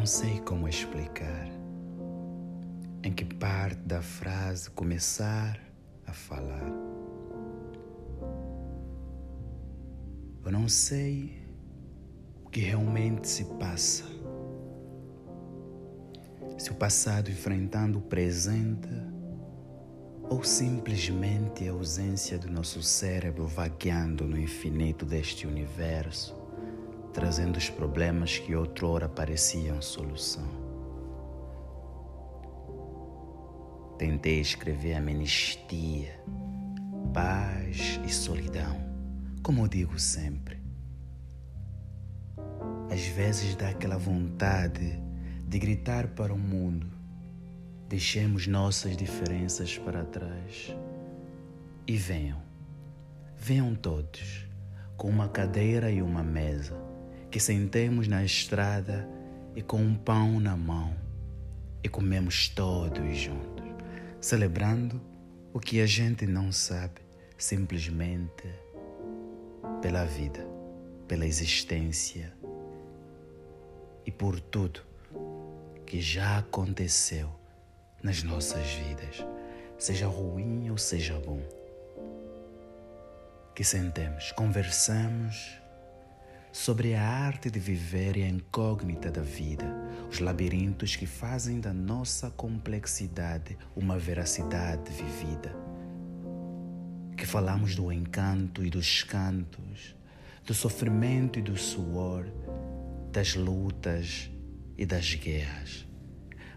não sei como explicar em que parte da frase começar a falar. Eu não sei o que realmente se passa. Se o passado enfrentando o presente ou simplesmente a ausência do nosso cérebro vagueando no infinito deste universo, trazendo os problemas que outrora pareciam solução. Tentei escrever amnistia, paz e solidão, como eu digo sempre. Às vezes dá aquela vontade de gritar para o mundo Deixemos nossas diferenças para trás e venham, venham todos, com uma cadeira e uma mesa, que sentemos na estrada e com um pão na mão e comemos todos juntos, celebrando o que a gente não sabe, simplesmente pela vida, pela existência e por tudo que já aconteceu nas nossas vidas, seja ruim ou seja bom. Que sentemos, conversamos sobre a arte de viver e a incógnita da vida, os labirintos que fazem da nossa complexidade uma veracidade vivida. Que falamos do encanto e dos cantos, do sofrimento e do suor, das lutas e das guerras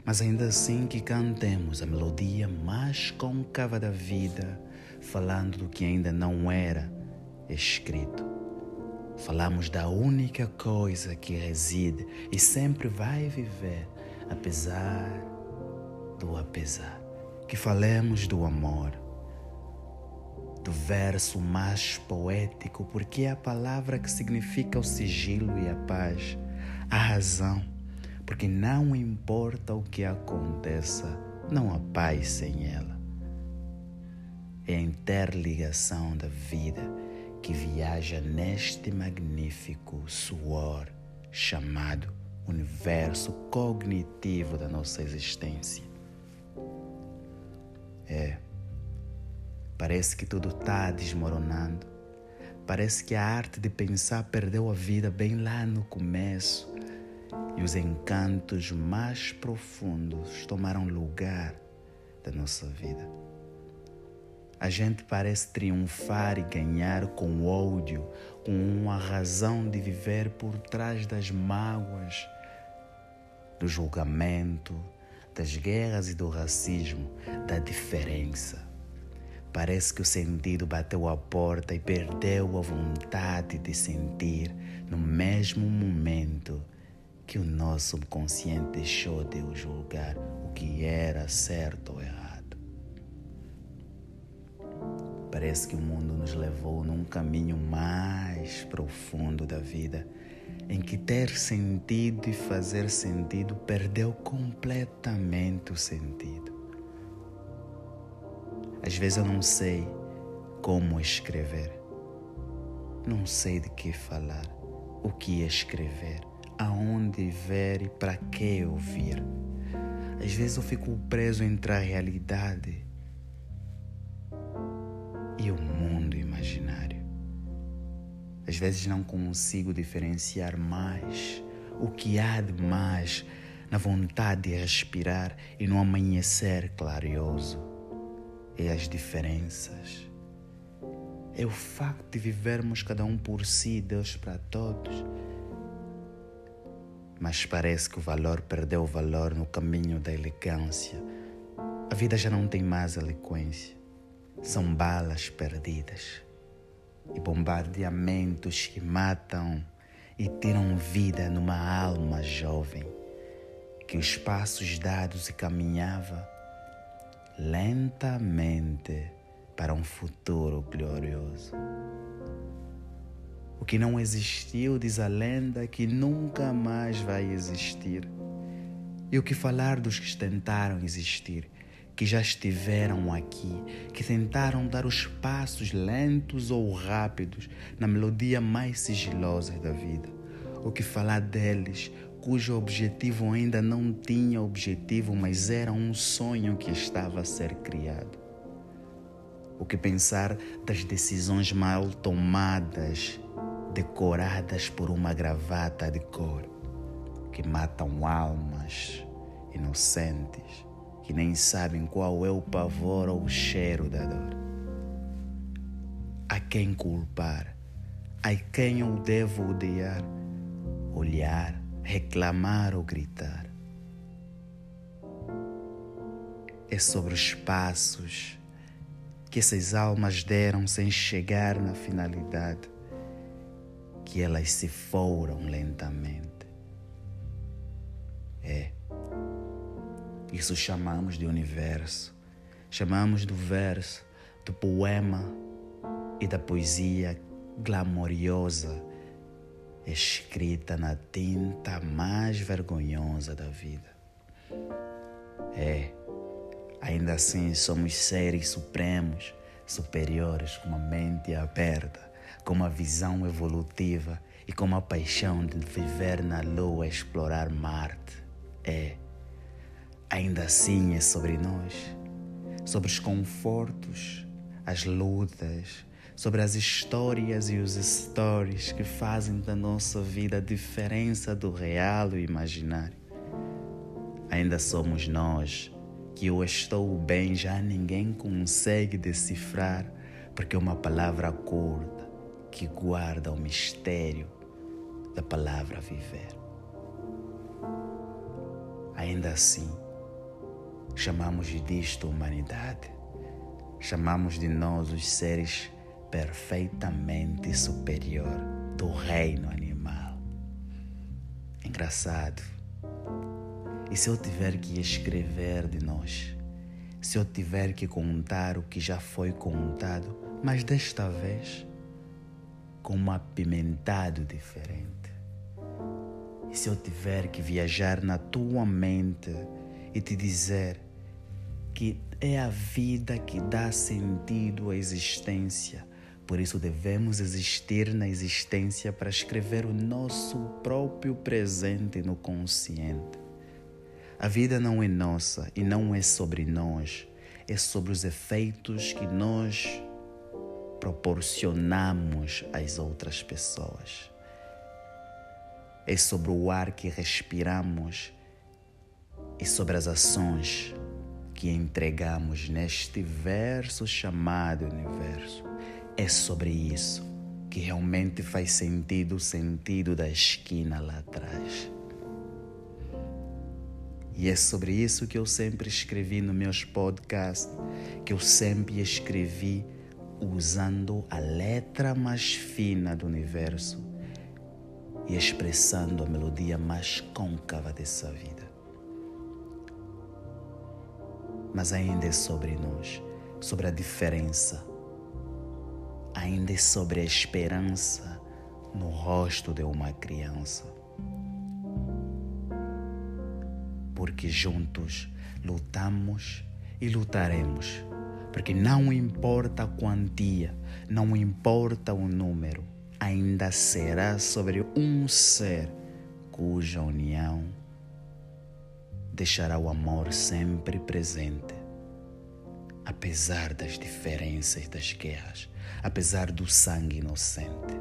mas ainda assim que cantemos a melodia mais côncava da vida, falando do que ainda não era escrito. Falamos da única coisa que reside e sempre vai viver, apesar do apesar. Que falemos do amor, do verso mais poético, porque é a palavra que significa o sigilo e a paz, a razão porque não importa o que aconteça, não há paz sem ela. É a interligação da vida que viaja neste magnífico suor chamado universo cognitivo da nossa existência. É, parece que tudo está desmoronando. Parece que a arte de pensar perdeu a vida bem lá no começo e os encantos mais profundos tomaram lugar da nossa vida. A gente parece triunfar e ganhar com ódio, com uma razão de viver por trás das mágoas, do julgamento, das guerras e do racismo, da diferença. Parece que o sentido bateu à porta e perdeu a vontade de sentir no mesmo momento que o nosso consciente deixou de julgar o que era certo ou errado. Parece que o mundo nos levou num caminho mais profundo da vida, em que ter sentido e fazer sentido perdeu completamente o sentido. Às vezes eu não sei como escrever, não sei de que falar, o que escrever aonde ver e para que ouvir. Às vezes eu fico preso entre a realidade e o mundo imaginário. Às vezes não consigo diferenciar mais o que há de mais na vontade de respirar e no amanhecer clarioso. É as diferenças. É o facto de vivermos cada um por si, Deus para todos mas parece que o valor perdeu o valor no caminho da elegância. A vida já não tem mais eloquência. São balas perdidas e bombardeamentos que matam e tiram vida numa alma jovem que os passos dados e caminhava lentamente para um futuro glorioso. O que não existiu, diz a lenda, que nunca mais vai existir. E o que falar dos que tentaram existir, que já estiveram aqui, que tentaram dar os passos lentos ou rápidos na melodia mais sigilosa da vida? O que falar deles cujo objetivo ainda não tinha objetivo, mas era um sonho que estava a ser criado. O que pensar das decisões mal tomadas, decoradas por uma gravata de cor, que matam almas inocentes que nem sabem qual é o pavor ou o cheiro da dor. A quem culpar? A quem eu devo odiar? Olhar, reclamar ou gritar? É sobre os passos que essas almas deram sem chegar na finalidade, que elas se foram lentamente. Isso chamamos de universo. Chamamos do verso, do poema e da poesia glamoriosa escrita na tinta mais vergonhosa da vida. É, ainda assim somos seres supremos, superiores, com uma mente aberta, com uma visão evolutiva e com uma paixão de viver na lua, explorar Marte. É, ainda assim é sobre nós, sobre os confortos, as lutas, sobre as histórias e os stories que fazem da nossa vida a diferença do real e imaginário. Ainda somos nós que o estou bem já ninguém consegue decifrar, porque é uma palavra curta que guarda o mistério da palavra viver. Ainda assim, Chamamos disto humanidade. Chamamos de nós os seres perfeitamente superior do reino animal. Engraçado. E se eu tiver que escrever de nós? Se eu tiver que contar o que já foi contado, mas desta vez com um apimentado diferente? E se eu tiver que viajar na tua mente e te dizer que é a vida que dá sentido à existência. Por isso devemos existir na existência para escrever o nosso próprio presente no consciente. A vida não é nossa e não é sobre nós, é sobre os efeitos que nós proporcionamos às outras pessoas. É sobre o ar que respiramos e sobre as ações que entregamos neste verso chamado universo. É sobre isso que realmente faz sentido o sentido da esquina lá atrás. E é sobre isso que eu sempre escrevi nos meus podcasts, que eu sempre escrevi usando a letra mais fina do universo e expressando a melodia mais côncava dessa vida mas ainda é sobre nós, sobre a diferença, ainda é sobre a esperança no rosto de uma criança. Porque juntos lutamos e lutaremos, porque não importa a quantia, não importa o número, ainda será sobre um ser cuja união deixará o amor sempre presente. Apesar das diferenças das guerras, apesar do sangue inocente,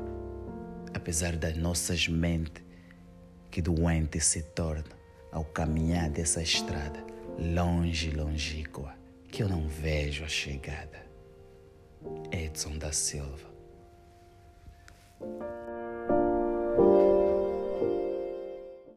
apesar das nossas mentes que doente se torna ao caminhar dessa estrada longe, longínqua, que eu não vejo a chegada. Edson da Silva.